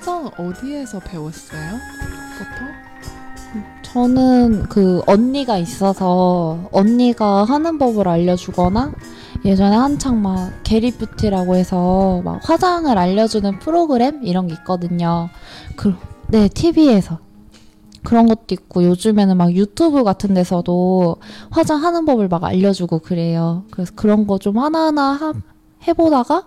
화장 어디에서 배웠어요? 보통? 저는 그 언니가 있어서 언니가 하는 법을 알려주거나 예전에 한창 막 게리뷰티라고 해서 막 화장을 알려주는 프로그램 이런 게 있거든요. 그, 네, TV에서. 그런 것도 있고 요즘에는 막 유튜브 같은 데서도 화장하는 법을 막 알려주고 그래요. 그래서 그런 거 좀 하나하나 하, 해보다가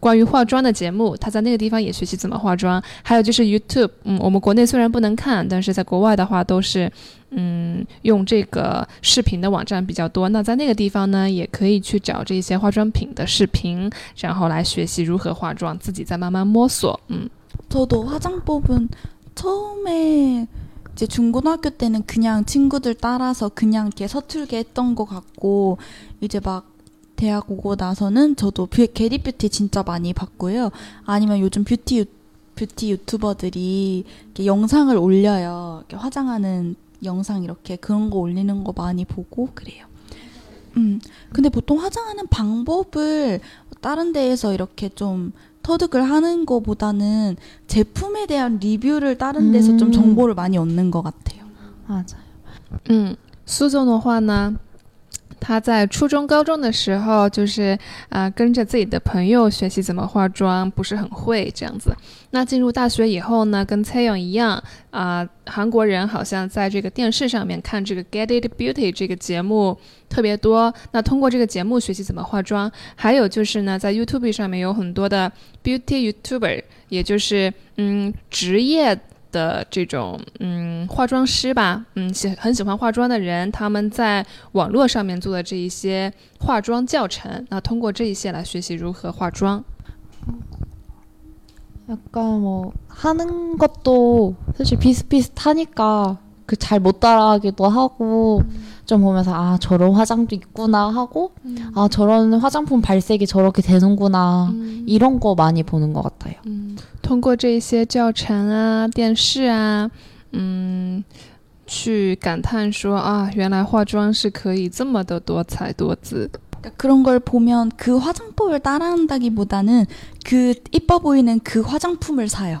关于化妆的节目，他在那个地方也学习怎么化妆。还有就是 YouTube，嗯，我们国内虽然不能看，但是在国外的话都是嗯用这个视频的网站比较多。那在那个地方呢，也可以去找这些化妆品的视频，然后来学习如何化妆，自己再慢慢摸索。嗯， 저도 화장법은 처음에 이제 중고등학교 때는 그냥 친구들 따라서 그냥 이렇게 서툴게 했던 것 같고 이제 막 대학 오고 나서는 저도 뷰, 게리 뷰티 진짜 많이 봤고요. 아니면 요즘 뷰티 유, 뷰티 유튜버들이 이렇게 영상을 올려요. 이렇게 화장하는 영상 이렇게 그런 거 올리는 거 많이 보고 그래요. 음, 근데 보통 화장하는 방법을 다른 데에서 이렇게 좀 터득을 하는 거보다는 제품에 대한 리뷰를 다른 데서 좀 음. 정보를 많이 얻는 것 같아요. 맞아. 嗯，苏总的话呢， 他在初中、高中的时候，就是啊、跟着自己的朋友学习怎么化妆，不是很会这样子。那进入大学以后呢，跟蔡勇一样啊、韩国人好像在这个电视上面看这个 Get It Beauty 这个节目特别多。那通过这个节目学习怎么化妆，还有就是呢，在 YouTube 上面有很多的 Beauty YouTuber，也就是嗯职业的这种嗯化妆师吧，嗯喜很喜欢化妆的人，他们在网络上面做的这一些化妆教程，那通过这一些来学习如何化妆。 약간 뭐 하는 것도 사실 비슷비슷하니까 그 잘 못 따라하기도 하고 좀 보면서 아 저런 화장도 있구나 하고 아 저런 화장품 발색이 저렇게 되는구나 이런 거 많이 보는 것 같아요. 嗯，通过这一些教程啊、电视啊，嗯，去感叹说啊，原来化妆是可以这么的多彩多姿。 그러니까 그런 걸 보면 그 화장법을 따라한다기보다는 그 이뻐 보이는 그 화장품을 사요.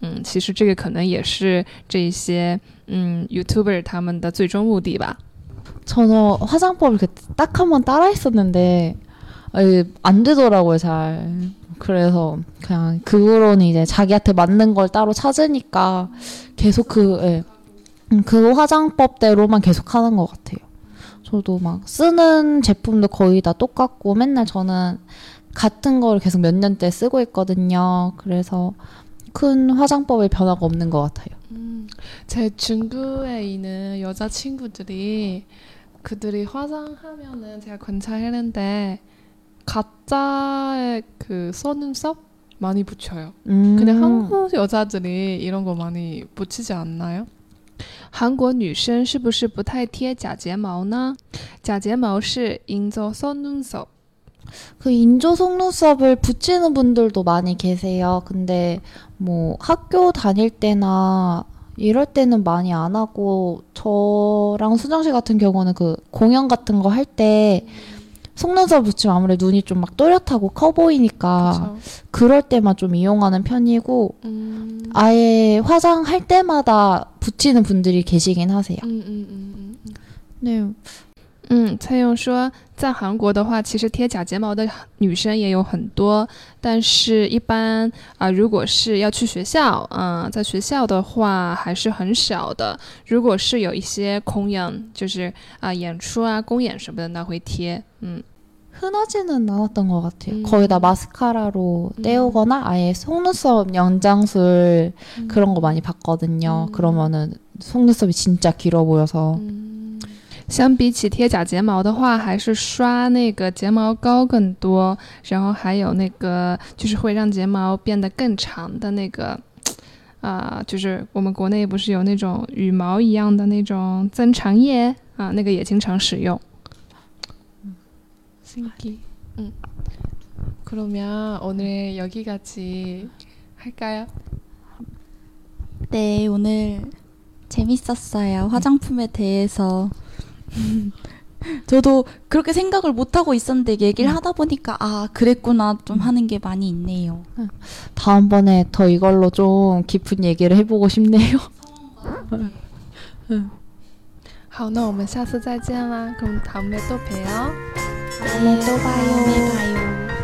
嗯，其实这个可能也是这一些嗯 YouTuber 他们的最终目的吧。 저는 화장법을 딱 한 번 따라 했었는데 아니, 안 되더라고요 잘 그래서 그냥 그 후로는 이제 자기한테 맞는 걸 따로 찾으니까 계속 그, 예. 음, 그 화장법대로만 계속 하는 것 같아요 저도 막 쓰는 제품도 거의 다 똑같고 맨날 저는 같은 거를 계속 몇 년째 쓰고 있거든요 그래서 큰 화장법에 변화가 없는 것 같아요 음, 제 친구에 있는 여자 친구들이 그들이 화장하면은 제가 관찰했는데 가짜의 그 속눈썹 많이 붙여요. 음. 근데 한국 여자들이 이런 거 많이 붙이지 않나요? 韩国女生是不是不太贴假睫毛呢？假睫毛是 인조 속눈썹。 그 인조 속눈썹을 붙이는 분들도 많이 계세요. 근데 뭐 학교 다닐 때나 이럴 때는 많이 안 하고 저랑 수정 씨 같은 경우는 그 공연 같은 거 할 때 속눈썹 붙이면 아무래도 눈이 좀 막 또렷하고 커 보이니까? 그럴 때만 좀 이용하는 편이고 음, 아예 화장할 때마다 붙이는 분들이 계시긴 하세요. 음, 음, 음, 음. 네. 嗯，蔡勇说，在韩国的话，其实贴假睫毛的女生也有很多，但是一般啊、如果是要去学校，嗯、在学校的话还是很少的。如果是有一些空演，就是啊、演出啊、公演什么的，那会贴。嗯 흔하지는 않았던 것 같아요. 음. 거의 다 마스카라로 음. 떼우거나 아예 속눈썹 연장술 음. 그런 거 많이 봤거든요. 음. 그러면은 속눈썹이 진짜 길어 보여서 嗯， 相比起贴假睫毛的话，还是刷那个睫毛膏更多，然后还有那个就是会让睫毛变得更长的那个，啊、就是我们国内不是有那种羽毛一样的那种增长液啊，那个也经常使用。 신기. 응. 그러면 오늘 여기까지 할까요? 네, 오늘 재밌었어요. 화장품에 대해서. 저도 그렇게 생각을 못하고 있었는데 얘기를 하다 보니까 아, 그랬구나 좀 하는 게 많이 있네요. 다음번에 더 이걸로 좀 깊은 얘기를 해보고 싶네요. 好，那我们下次再见啦，그럼다음에또봬요。 다음에 또 봐요. 다음에 봐요.